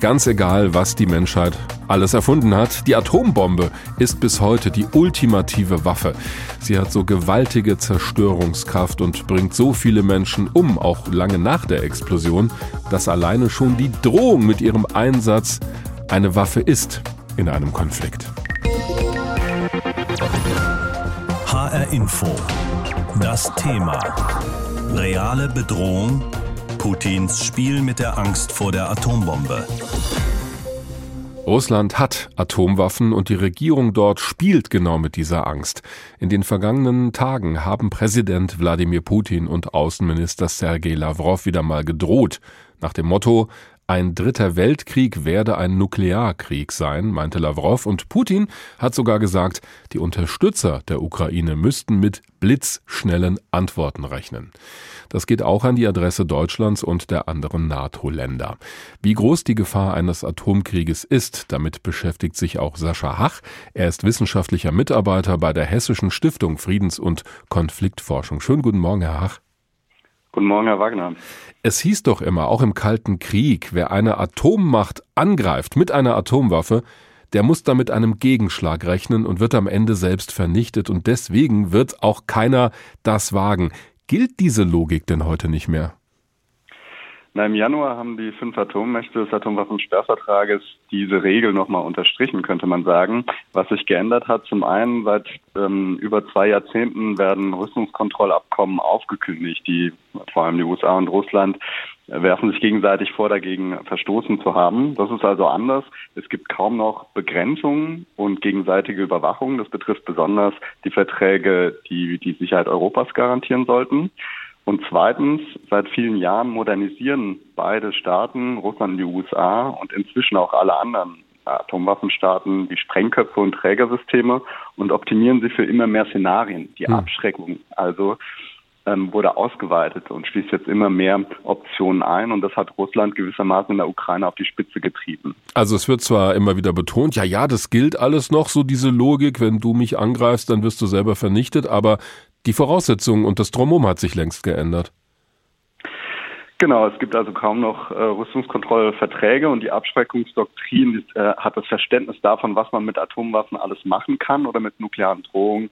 ganz egal, was die Menschheit alles erfunden hat, die Atombombe ist bis heute die ultimative Waffe. Sie hat so gewaltige Zerstörungskraft und bringt so viele Menschen um, auch lange nach der Explosion, dass alleine schon die Drohung mit ihrem Einsatz eine Waffe ist in einem Konflikt. HR Info. Das Thema. Reale Bedrohung Putins Spiel mit der Angst vor der Atombombe. Russland hat Atomwaffen und die Regierung dort spielt genau mit dieser Angst. In den vergangenen Tagen haben Präsident Wladimir Putin und Außenminister Sergei Lavrov wieder mal gedroht, nach dem Motto ein dritter Weltkrieg werde ein Nuklearkrieg sein, meinte Lavrov, und Putin hat sogar gesagt, die Unterstützer der Ukraine müssten mit blitzschnellen Antworten rechnen. Das geht auch an die Adresse Deutschlands und der anderen NATO-Länder. Wie groß die Gefahr eines Atomkrieges ist, damit beschäftigt sich auch Sascha Hach. Er ist wissenschaftlicher Mitarbeiter bei der Hessischen Stiftung Friedens- und Konfliktforschung. Schönen guten Morgen, Herr Hach. Guten Morgen, Herr Wagner. Es hieß doch immer, auch im Kalten Krieg, wer eine Atommacht angreift mit einer Atomwaffe, der muss da mit einem Gegenschlag rechnen und wird am Ende selbst vernichtet und deswegen wird auch keiner das wagen. Gilt diese Logik denn heute nicht mehr? Na, Im Januar haben die fünf Atommächte des Atomwaffensperrvertrages diese Regel nochmal unterstrichen, könnte man sagen. Was sich geändert hat, zum einen seit ähm, über zwei Jahrzehnten werden Rüstungskontrollabkommen aufgekündigt, die vor allem die USA und Russland werfen sich gegenseitig vor, dagegen verstoßen zu haben. Das ist also anders. Es gibt kaum noch Begrenzungen und gegenseitige Überwachung. Das betrifft besonders die Verträge, die die Sicherheit Europas garantieren sollten. Und zweitens, seit vielen Jahren modernisieren beide Staaten, Russland und die USA und inzwischen auch alle anderen Atomwaffenstaaten die Sprengköpfe und Trägersysteme und optimieren sie für immer mehr Szenarien. Die hm. Abschreckung also ähm, wurde ausgeweitet und schließt jetzt immer mehr Optionen ein und das hat Russland gewissermaßen in der Ukraine auf die Spitze getrieben. Also es wird zwar immer wieder betont, ja, ja, das gilt alles noch, so diese Logik, wenn du mich angreifst, dann wirst du selber vernichtet, aber die Voraussetzungen und das Drumherum hat sich längst geändert. Genau, es gibt also kaum noch äh, Rüstungskontrollverträge und die Abschreckungsdoktrin äh, hat das Verständnis davon, was man mit Atomwaffen alles machen kann oder mit nuklearen Drohungen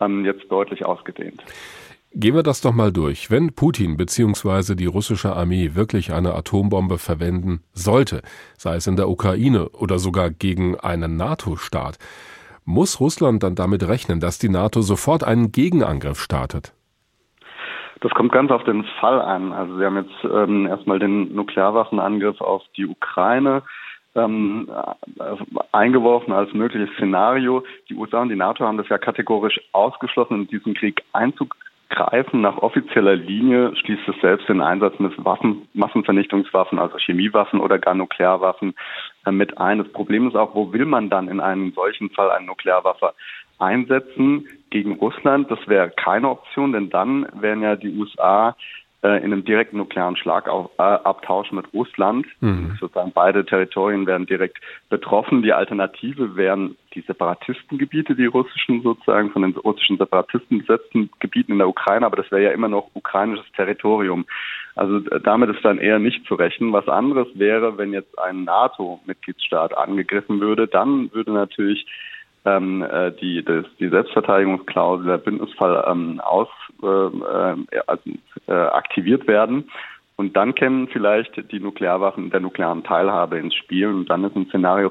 ähm, jetzt deutlich ausgedehnt. Gehen wir das doch mal durch. Wenn Putin bzw. die russische Armee wirklich eine Atombombe verwenden sollte, sei es in der Ukraine oder sogar gegen einen NATO-Staat, muss Russland dann damit rechnen, dass die NATO sofort einen Gegenangriff startet? Das kommt ganz auf den Fall an. Also Sie haben jetzt ähm, erstmal den Nuklearwaffenangriff auf die Ukraine ähm, äh, eingeworfen als mögliches Szenario. Die USA und die NATO haben das ja kategorisch ausgeschlossen, in diesen Krieg einzugreifen. Nach offizieller Linie schließt es selbst den Einsatz mit Waffen, Massenvernichtungswaffen, also Chemiewaffen oder gar Nuklearwaffen äh, mit ein. Das Problem ist auch, wo will man dann in einem solchen Fall eine Nuklearwaffe einsetzen gegen Russland? Das wäre keine Option, denn dann wären ja die USA äh, in einem direkten nuklearen Schlagabtausch mit Russland. Mhm. Sozusagen beide Territorien wären direkt betroffen. Die Alternative wären die Separatistengebiete, die russischen sozusagen von den russischen Separatisten besetzten Gebieten in der Ukraine, aber das wäre ja immer noch ukrainisches Territorium. Also äh, damit ist dann eher nicht zu rechnen. Was anderes wäre, wenn jetzt ein NATO-Mitgliedsstaat angegriffen würde, dann würde natürlich ähm, äh, die, das, die Selbstverteidigungsklausel, der Bündnisfall ähm, aus, äh, äh, also, äh, aktiviert werden. Und dann kämen vielleicht die Nuklearwaffen der nuklearen Teilhabe ins Spiel. Und dann ist ein Szenario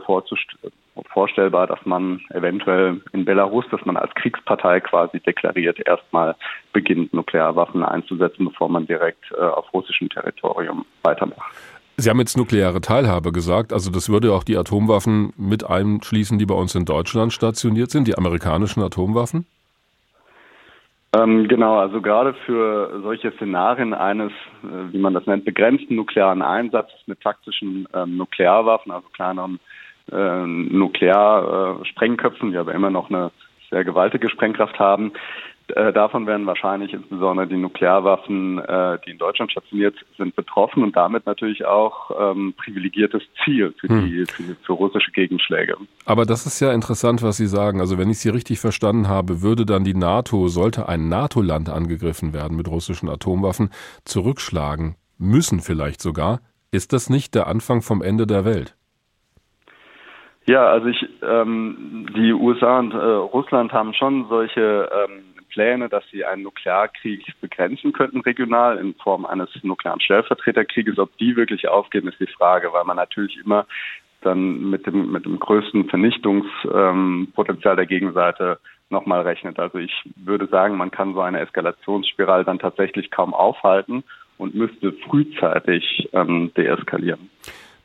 vorstellbar, dass man eventuell in Belarus, dass man als Kriegspartei quasi deklariert, erstmal beginnt, Nuklearwaffen einzusetzen, bevor man direkt äh, auf russischem Territorium weitermacht. Sie haben jetzt nukleare Teilhabe gesagt, also das würde auch die Atomwaffen mit einschließen, die bei uns in Deutschland stationiert sind, die amerikanischen Atomwaffen? Ähm, genau, also gerade für solche Szenarien eines, äh, wie man das nennt, begrenzten nuklearen Einsatzes mit taktischen ähm, Nuklearwaffen, also kleineren äh, Nuklearsprengköpfen, die aber immer noch eine sehr gewaltige Sprengkraft haben, äh, davon werden wahrscheinlich insbesondere die Nuklearwaffen, äh, die in Deutschland stationiert sind, betroffen und damit natürlich auch ähm, privilegiertes Ziel für, hm. die, für, für russische Gegenschläge. Aber das ist ja interessant, was Sie sagen. Also wenn ich Sie richtig verstanden habe, würde dann die NATO, sollte ein NATO-Land angegriffen werden mit russischen Atomwaffen, zurückschlagen müssen vielleicht sogar, Ist das nicht der Anfang vom Ende der Welt? Ja, also ich, ähm, die USA und äh, Russland haben schon solche ähm, Pläne, dass sie einen Nuklearkrieg begrenzen könnten regional in Form eines nuklearen Stellvertreterkrieges. Ob die wirklich aufgehen, ist die Frage, weil man natürlich immer dann mit dem mit dem größten Vernichtungspotenzial der Gegenseite nochmal rechnet. Also ich würde sagen, man kann so eine Eskalationsspirale dann tatsächlich kaum aufhalten und müsste frühzeitig ähm, deeskalieren.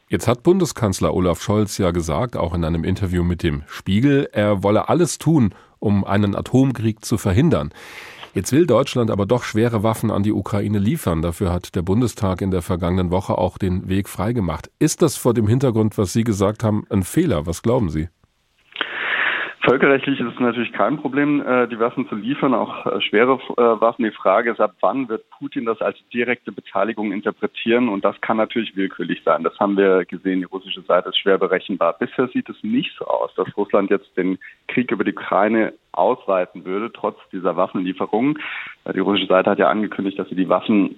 Jetzt hat Bundeskanzler Olaf Scholz ja gesagt, auch in einem Interview mit dem Spiegel, er wolle alles tun, um einen Atomkrieg zu verhindern. Jetzt will Deutschland aber doch schwere Waffen an die Ukraine liefern. Dafür hat der Bundestag in der vergangenen Woche auch den Weg freigemacht. Ist das vor dem Hintergrund, was Sie gesagt haben, ein Fehler? Was glauben Sie? Völkerrechtlich ist es natürlich kein Problem, äh, die Waffen zu liefern, auch äh, schwere äh, Waffen. Die Frage ist, ab wann wird Putin das als direkte Beteiligung interpretieren? Und das kann natürlich willkürlich sein. Das haben wir gesehen. Die russische Seite ist schwer berechenbar. Bisher sieht es nicht so aus, dass Russland jetzt den Krieg über die Ukraine ausweiten würde, trotz dieser Waffenlieferungen. Die russische Seite hat ja angekündigt, dass sie die Waffen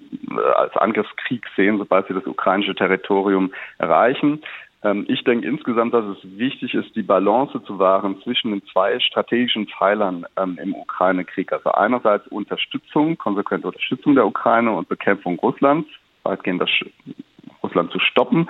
als Angriffskrieg sehen, sobald sie das ukrainische Territorium erreichen. Ähm, ich denke insgesamt, dass es wichtig ist, die Balance zu wahren zwischen den zwei strategischen Pfeilern ähm, im Ukraine-Krieg. Also einerseits Unterstützung, konsequente Unterstützung der Ukraine und Bekämpfung Russlands, weitgehend das Russland zu stoppen.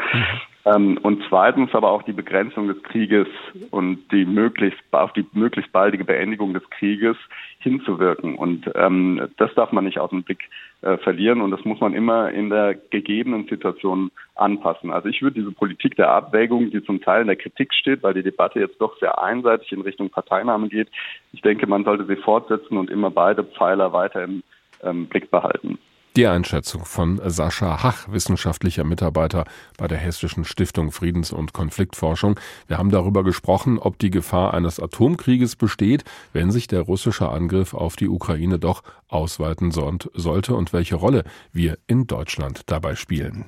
Ähm, und zweitens aber auch die Begrenzung des Krieges und die möglichst auf die möglichst baldige Beendigung des Krieges hinzuwirken. Und ähm, das darf man nicht aus dem Blick äh, verlieren und das muss man immer in der gegebenen Situation anpassen. Also ich würde diese Politik der Abwägung, die zum Teil in der Kritik steht, weil die Debatte jetzt doch sehr einseitig in Richtung Parteinahme geht, ich denke, man sollte sie fortsetzen und immer beide Pfeiler weiter im ähm, Blick behalten. Die Einschätzung von Sascha Hach, wissenschaftlicher Mitarbeiter bei der Hessischen Stiftung Friedens- und Konfliktforschung. Wir haben darüber gesprochen, ob die Gefahr eines Atomkrieges besteht, wenn sich der russische Angriff auf die Ukraine doch ausweiten sollte und welche Rolle wir in Deutschland dabei spielen.